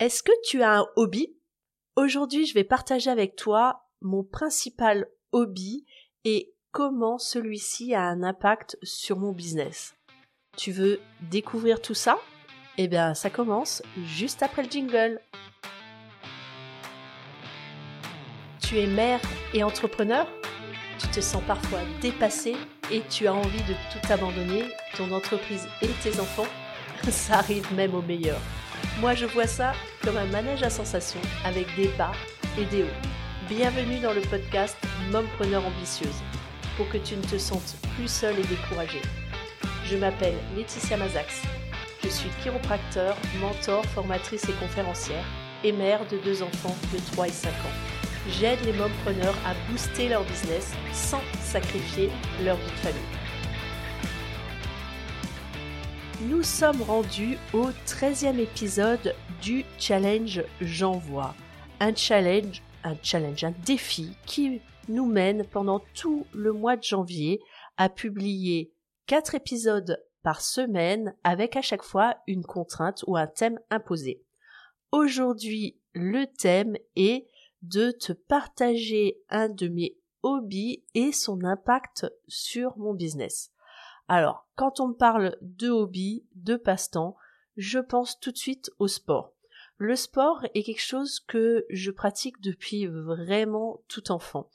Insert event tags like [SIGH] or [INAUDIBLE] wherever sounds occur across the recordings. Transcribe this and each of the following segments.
Est-ce que tu as un hobby? Aujourd'hui, je vais partager avec toi mon principal hobby et comment celui-ci a un impact sur mon business. Tu veux découvrir tout ça? Eh bien, ça commence juste après le jingle. Tu es mère et entrepreneur? Tu te sens parfois dépassé et tu as envie de tout abandonner, ton entreprise et tes enfants [LAUGHS] Ça arrive même au meilleur. Moi, je vois ça comme un manège à sensations avec des bas et des hauts. Bienvenue dans le podcast Mompreneur ambitieuse pour que tu ne te sentes plus seule et découragée. Je m'appelle Laetitia Mazax. Je suis chiropracteur, mentor, formatrice et conférencière et mère de deux enfants de 3 et 5 ans. J'aide les mompreneurs à booster leur business sans sacrifier leur vie de famille. Nous sommes rendus au 13e épisode du challenge J'envoie. Un challenge, un challenge, un défi qui nous mène pendant tout le mois de janvier à publier 4 épisodes par semaine avec à chaque fois une contrainte ou un thème imposé. Aujourd'hui, le thème est de te partager un de mes hobbies et son impact sur mon business. Alors, quand on me parle de hobby, de passe-temps, je pense tout de suite au sport. Le sport est quelque chose que je pratique depuis vraiment tout enfant.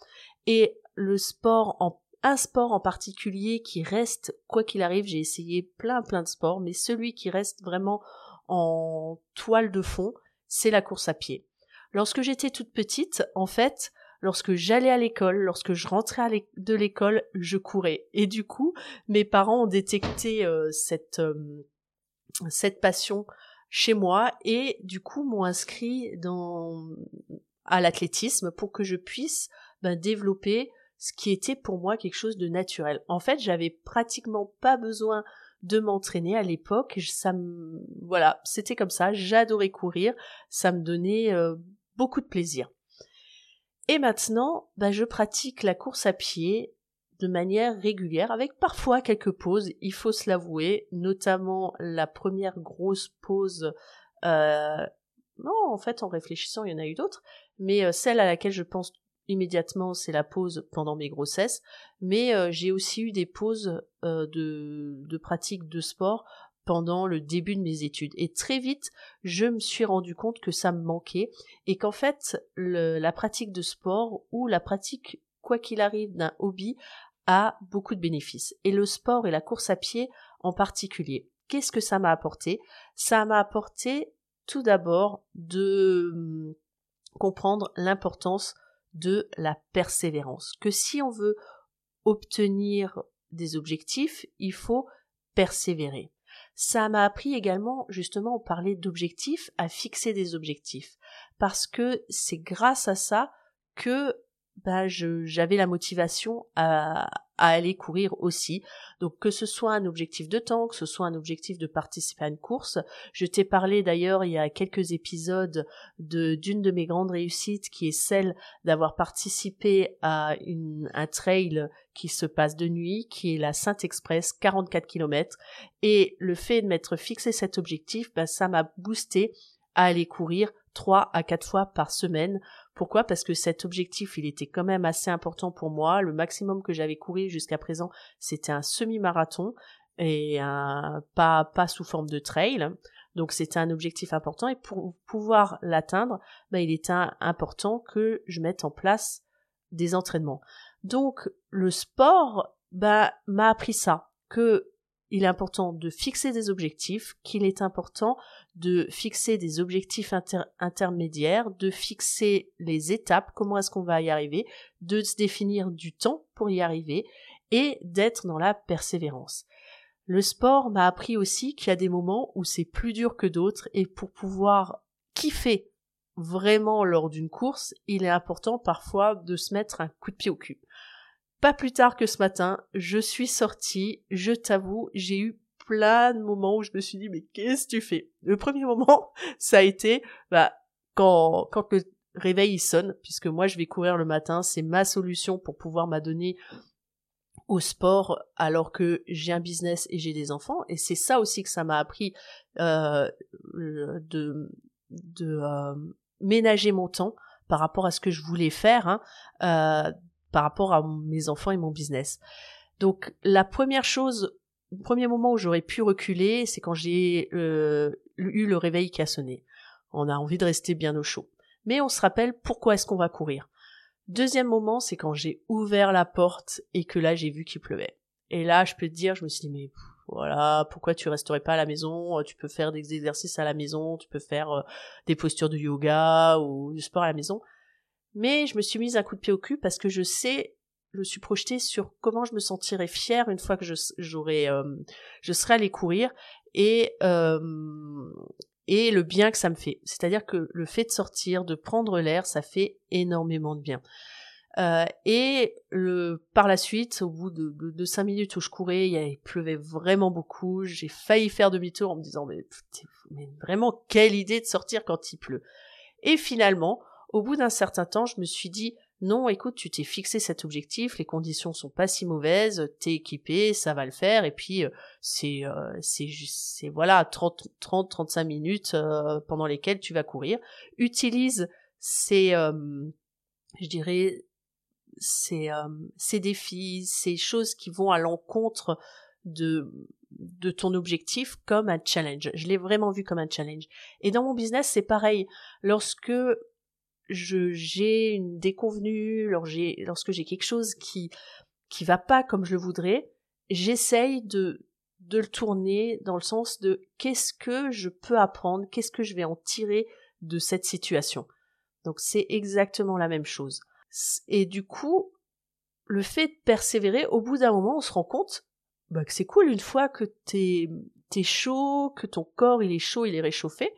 Et le sport un sport en particulier qui reste, quoi qu'il arrive, j'ai essayé plein plein de sports, mais celui qui reste vraiment en toile de fond, c'est la course à pied. Lorsque j'étais toute petite, en fait, lorsque j'allais à l'école, lorsque je rentrais de l'école, je courais. Et du coup, mes parents ont détecté euh, cette, cette passion chez moi et du coup m'ont inscrit dans à l'athlétisme pour que je puisse ben, développer ce qui était pour moi quelque chose de naturel. En fait, j'avais pratiquement pas besoin de m'entraîner à l'époque. Ça me, voilà, c'était comme ça. J'adorais courir. Ça me donnait beaucoup de plaisir. Et maintenant, bah, je pratique la course à pied de manière régulière, avec parfois quelques pauses, il faut se l'avouer, notamment la première grosse pause. Euh, non, en fait, en réfléchissant, il y en a eu d'autres, mais euh, celle à laquelle je pense immédiatement, c'est la pause pendant mes grossesses, mais euh, j'ai aussi eu des pauses de, de pratique de sport pendant le début de mes études. Et très vite, je me suis rendu compte que ça me manquait et qu'en fait, la pratique de sport ou la pratique, quoi qu'il arrive, d'un hobby a beaucoup de bénéfices. Et le sport et la course à pied en particulier. Qu'est-ce que ça m'a apporté? Ça m'a apporté tout d'abord de hum, comprendre l'importance de la persévérance. Que si on veut obtenir des objectifs, il faut persévérer. Ça m'a appris également, justement, on parlait d'objectifs, à fixer des objectifs. Parce que c'est grâce à ça que bah, j'avais la motivation à, à aller courir aussi. Donc que ce soit un objectif de temps, que ce soit un objectif de participer à une course. Je t'ai parlé d'ailleurs il y a quelques épisodes de d'une de mes grandes réussites qui est celle d'avoir participé à un trail qui se passe de nuit, qui est la Sainte Express, 44 km. Et le fait de m'être fixé cet objectif, bah, ça m'a boosté à aller courir trois à quatre fois par semaine pourquoi? Parce que cet objectif, il était quand même assez important pour moi. Le maximum que j'avais couru jusqu'à présent, c'était un semi-marathon et pas sous forme de trail. Donc c'était un objectif important et pour pouvoir l'atteindre, bah, il était important que je mette en place des entraînements. Donc le sport bah, m'a appris ça, que il est important de fixer des objectifs, qu'il est important de fixer des objectifs intermédiaires, de fixer les étapes, comment est-ce qu'on va y arriver, de se définir du temps pour y arriver et d'être dans la persévérance. Le sport m'a appris aussi qu'il y a des moments où c'est plus dur que d'autres et pour pouvoir kiffer vraiment lors d'une course, il est important parfois de se mettre un coup de pied au cul. Pas plus tard que ce matin, je suis sortie, je t'avoue, j'ai eu plein de moments où je me suis dit mais qu'est-ce que tu fais? Le premier moment, [LAUGHS] ça a été bah quand quand le réveil sonne puisque moi je vais courir le matin, c'est ma solution pour pouvoir m'adonner au sport alors que j'ai un business et j'ai des enfants et c'est ça aussi que ça m'a appris euh, de de ménager mon temps par rapport à ce que je voulais faire, hein, par rapport à mes enfants et mon business. Donc la première chose, le premier moment où j'aurais pu reculer, c'est quand j'ai eu le réveil qui a sonné. On a envie de rester bien au chaud. Mais on se rappelle pourquoi est-ce qu'on va courir. Deuxième moment, c'est quand j'ai ouvert la porte et que là j'ai vu qu'il pleuvait. Et là, je peux te dire, je me suis dit, mais voilà, pourquoi tu resterais pas à la maison? Tu peux faire des exercices à la maison, tu peux faire euh, des postures de yoga ou du sport à la maison. Mais je me suis mise un coup de pied au cul parce que je sais, je suis projetée sur comment je me sentirais fière une fois que je j'aurais, euh, je serais allée courir et euh, et le bien que ça me fait. C'est-à-dire que le fait de sortir, de prendre l'air, ça fait énormément de bien. Euh, et le, par la suite, au bout de, de, cinq minutes où je courais, il, pleuvait vraiment beaucoup. J'ai failli faire demi-tour en me disant mais vraiment quelle idée de sortir quand il pleut. Et finalement, au bout d'un certain temps, je me suis dit non, écoute, tu t'es fixé cet objectif, les conditions sont pas si mauvaises, t'es équipé, ça va le faire, et puis euh, c'est euh, c'est c'est voilà 30 30 35 minutes euh, pendant lesquelles tu vas courir. Utilise ces je dirais ces ces défis, ces choses qui vont à l'encontre de de ton objectif comme un challenge. Je l'ai vraiment vu comme un challenge. Et dans mon business, c'est pareil. Lorsque je j'ai une déconvenue, lorsque j'ai quelque chose qui qui va pas comme je le voudrais, j'essaye de de le tourner dans le sens de qu'est-ce que je peux apprendre, qu'est-ce que je vais en tirer de cette situation. Donc c'est exactement la même chose. Et du coup, le fait de persévérer, au bout d'un moment, on se rend compte bah, que c'est cool une fois que t'es t'es chaud, que ton corps il est chaud, il est réchauffé,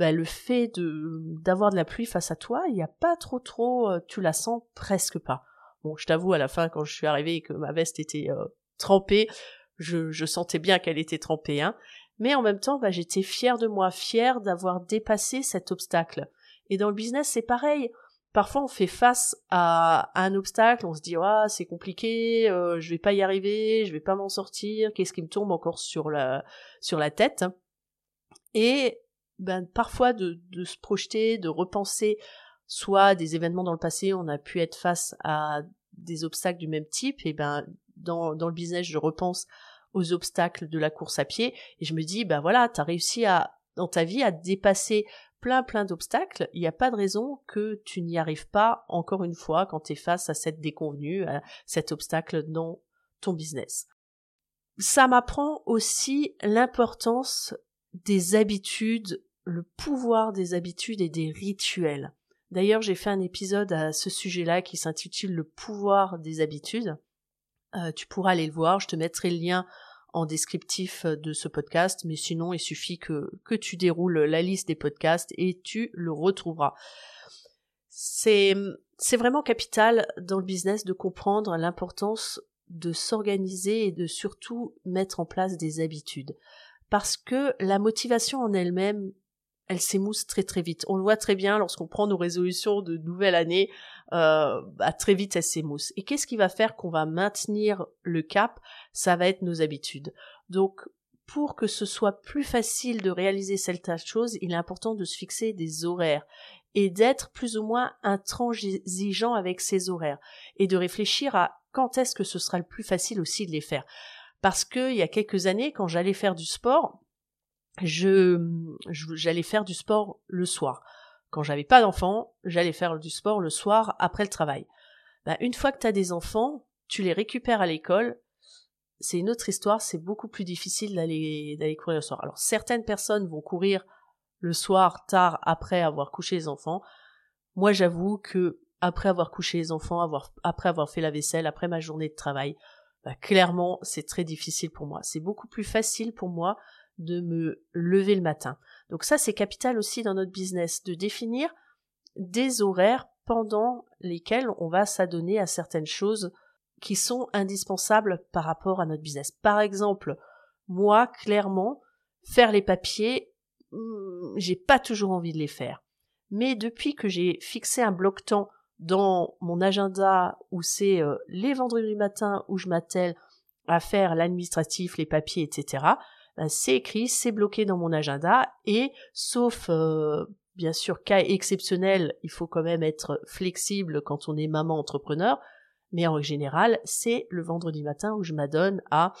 bah, le fait de d'avoir de la pluie face à toi, il n'y a pas trop trop, euh, tu la sens presque pas. Bon, je t'avoue, à la fin, quand je suis arrivée et que ma veste était euh, trempée, je, je, sentais bien qu'elle était trempée, hein. Mais en même temps, bah, j'étais fière de moi, fière d'avoir dépassé cet obstacle. Et dans le business, c'est pareil. Parfois, on fait face à, un obstacle, on se dit, ah, c'est compliqué, euh, je vais pas y arriver, je vais pas m'en sortir, qu'est-ce qui me tombe encore sur la, sur la tête? Et ben, parfois de, de se projeter, de repenser soit des événements dans le passé, on a pu être face à des obstacles du même type, et ben dans, dans le business, je repense aux obstacles de la course à pied, et je me dis, ben voilà, t'as réussi à, dans ta vie, à dépasser plein plein d'obstacles, il n'y a pas de raison que tu n'y arrives pas encore une fois quand tu es face à cette déconvenue, à cet obstacle dans ton business. Ça m'apprend aussi l'importance des habitudes le pouvoir des habitudes et des rituels. D'ailleurs, j'ai fait un épisode à ce sujet-là qui s'intitule Le pouvoir des habitudes. Euh, tu pourras aller le voir, je te mettrai le lien en descriptif de ce podcast, mais sinon il suffit que, que tu déroules la liste des podcasts et tu le retrouveras. C'est, c'est vraiment capital dans le business de comprendre l'importance de s'organiser et de surtout mettre en place des habitudes. Parce que la motivation en elle-même elle s'émousse très très vite. On le voit très bien lorsqu'on prend nos résolutions de nouvelle année, euh, bah, très vite elle s'émousse. Et qu'est-ce qui va faire qu'on va maintenir le cap? Ça va être nos habitudes. Donc pour que ce soit plus facile de réaliser certaines choses, il est important de se fixer des horaires et d'être plus ou moins intransigeant avec ces horaires et de réfléchir à quand est-ce que ce sera le plus facile aussi de les faire. Parce que il y a quelques années, quand j'allais faire du sport, je j'allais faire du sport le soir. Quand j'avais pas d'enfants, j'allais faire du sport le soir après le travail. Bah, une fois que tu as des enfants, tu les récupères à l'école, c'est une autre histoire, c'est beaucoup plus difficile d'aller d'aller courir le soir. Alors certaines personnes vont courir le soir tard après avoir couché les enfants. Moi, j'avoue que après avoir couché les enfants, avoir, après avoir fait la vaisselle, après ma journée de travail, bah, clairement, c'est très difficile pour moi. C'est beaucoup plus facile pour moi de me lever le matin. Donc ça, c'est capital aussi dans notre business, de définir des horaires pendant lesquels on va s'adonner à certaines choses qui sont indispensables par rapport à notre business. Par exemple, moi, clairement, faire les papiers, hmm, j'ai pas toujours envie de les faire. Mais depuis que j'ai fixé un bloc temps dans mon agenda où c'est euh, les vendredis matin où je m'attelle à faire l'administratif, les papiers, etc., euh, c'est écrit, c'est bloqué dans mon agenda et sauf euh, bien sûr, cas exceptionnel, il faut quand même être flexible quand on est maman entrepreneur, mais en général, c'est le vendredi matin où je m'adonne à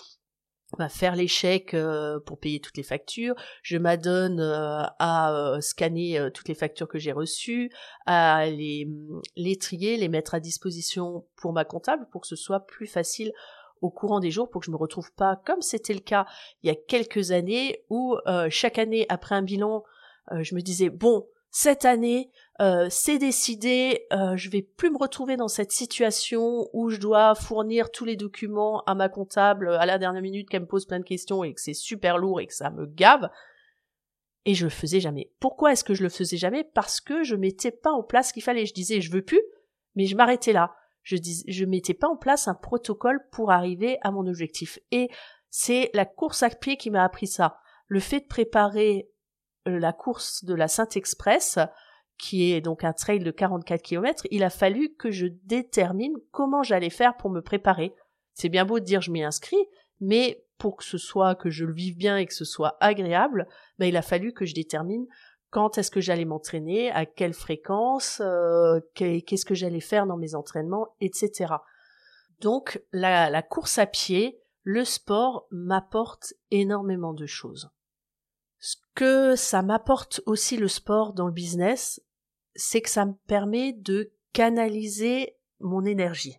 bah, faire les chèques euh, pour payer toutes les factures, je m'adonne euh, à scanner toutes les factures que j'ai reçues, à les trier, les mettre à disposition pour ma comptable pour que ce soit plus facile au courant des jours pour que je me retrouve pas comme c'était le cas il y a quelques années où chaque année après un bilan je me disais bon cette année, euh, c'est décidé, euh, je vais plus me retrouver dans cette situation où je dois fournir tous les documents à ma comptable à la dernière minute qu'elle me pose plein de questions et que c'est super lourd et que ça me gave. Et je le faisais jamais. Pourquoi est-ce que je le faisais jamais? Parce que je mettais pas en place ce qu'il fallait. Je disais je veux plus, mais je m'arrêtais là. Je dis, mettais pas en place un protocole pour arriver à mon objectif. Et c'est la course à pied qui m'a appris ça. Le fait de préparer la course de la Sainte-Express, qui est donc un trail de 44 km, il a fallu que je détermine comment j'allais faire pour me préparer. C'est bien beau de dire je m'y inscris, mais pour que ce soit, que je le vive bien et que ce soit agréable, ben, il a fallu que je détermine quand est-ce que j'allais m'entraîner, à quelle fréquence, euh, qu'est-ce que j'allais faire dans mes entraînements, etc. Donc la course à pied, le sport m'apporte énormément de choses. Ce que ça m'apporte aussi le sport dans le business, c'est que ça me permet de canaliser mon énergie.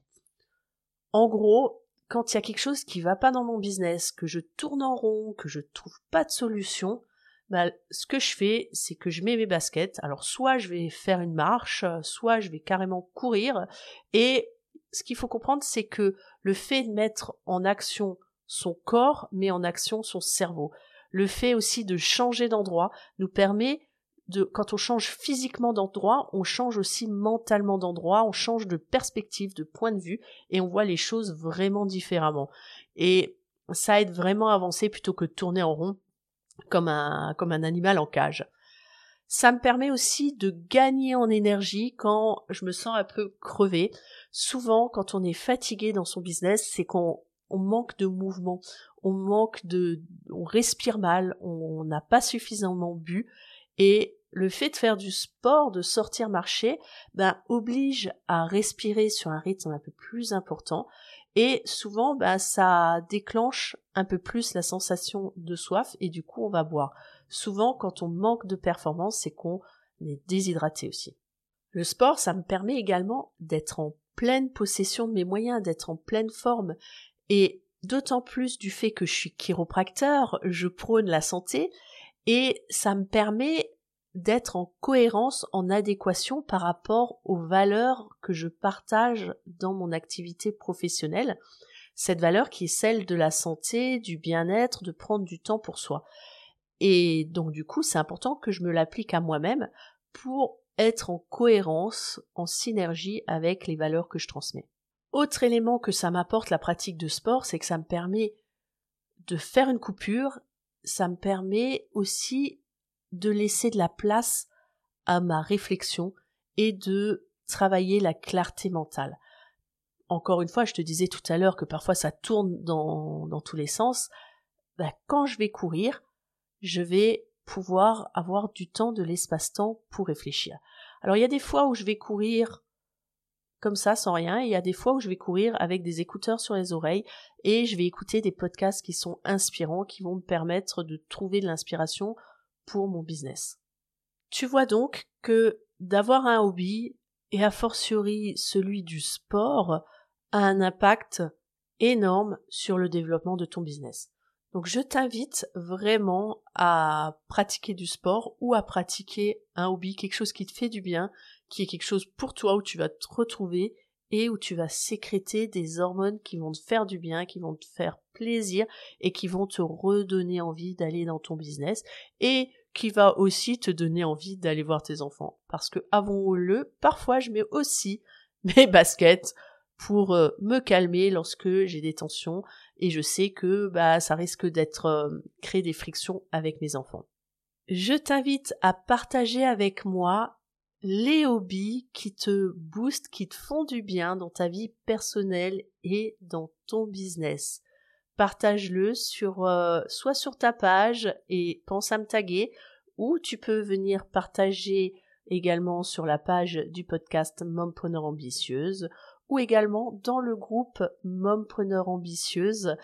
En gros, quand il y a quelque chose qui va pas dans mon business, que je tourne en rond, que je trouve pas de solution, bah, ce que je fais, c'est que je mets mes baskets. Alors, soit je vais faire une marche, soit je vais carrément courir. Et ce qu'il faut comprendre, c'est que le fait de mettre en action son corps met en action son cerveau le fait aussi de changer d'endroit nous permet de, quand on change physiquement d'endroit, on change aussi mentalement d'endroit, on change de perspective, de point de vue, et on voit les choses vraiment différemment. Et ça aide vraiment à avancer plutôt que de tourner en rond comme un, comme un animal en cage. Ça me permet aussi de gagner en énergie quand je me sens un peu crevé. Souvent, quand on est fatigué dans son business, c'est qu'on on manque de mouvement, on manque de, on respire mal, on n'a pas suffisamment bu et le fait de faire du sport, de sortir marcher, ben, oblige à respirer sur un rythme un peu plus important et souvent ben, ça déclenche un peu plus la sensation de soif et du coup on va boire. Souvent quand on manque de performance c'est qu'on est déshydraté aussi. Le sport ça me permet également d'être en pleine possession de mes moyens, d'être en pleine forme et d'autant plus du fait que je suis chiropracteur, je prône la santé et ça me permet d'être en cohérence, en adéquation par rapport aux valeurs que je partage dans mon activité professionnelle. Cette valeur qui est celle de la santé, du bien-être, de prendre du temps pour soi. Et donc du coup, c'est important que je me l'applique à moi-même pour être en cohérence, en synergie avec les valeurs que je transmets. Autre élément que ça m'apporte la pratique de sport, c'est que ça me permet de faire une coupure, ça me permet aussi de laisser de la place à ma réflexion et de travailler la clarté mentale. Encore une fois, je te disais tout à l'heure que parfois ça tourne dans, tous les sens. Bah, quand je vais courir, je vais pouvoir avoir du temps, de l'espace-temps pour réfléchir. Alors il y a des fois où je vais courir comme ça sans rien. il y a des fois où je vais courir avec des écouteurs sur les oreilles et je vais écouter des podcasts qui sont inspirants, qui vont me permettre de trouver de l'inspiration pour mon business. Tu vois donc que d'avoir un hobby et a fortiori celui du sport a un impact énorme sur le développement de ton business. Donc je t'invite vraiment à pratiquer du sport ou à pratiquer un hobby, quelque chose qui te fait du bien, qui est quelque chose pour toi où tu vas te retrouver et où tu vas sécréter des hormones qui vont te faire du bien, qui vont te faire plaisir et qui vont te redonner envie d'aller dans ton business et qui va aussi te donner envie d'aller voir tes enfants. Parce que avons-le, parfois je mets aussi [LAUGHS] mes baskets pour euh, me calmer lorsque j'ai des tensions et je sais que bah ça risque d'être euh, créer des frictions avec mes enfants. Je t'invite à partager avec moi les hobbies qui te boostent, qui te font du bien dans ta vie personnelle et dans ton business. Partage-le sur euh, soit sur ta page et pense à me taguer ou tu peux venir partager également sur la page du podcast Mompreneur Ambitieuse ou également dans le groupe Mompreneur Ambitieuse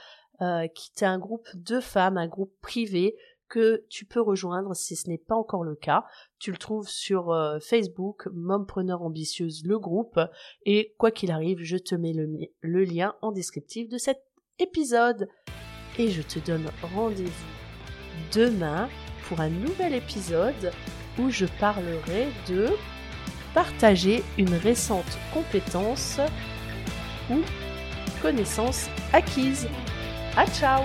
euh, qui est un groupe de femmes, un groupe privé que tu peux rejoindre si ce n'est pas encore le cas. Tu le trouves sur euh, Facebook, Mompreneur Ambitieuse, le groupe. Et quoi qu'il arrive, je te mets le, lien en descriptif de cet épisode. Et je te donne rendez-vous demain pour un nouvel épisode où je parlerai de partager une récente compétence ou connaissance acquise. À ciao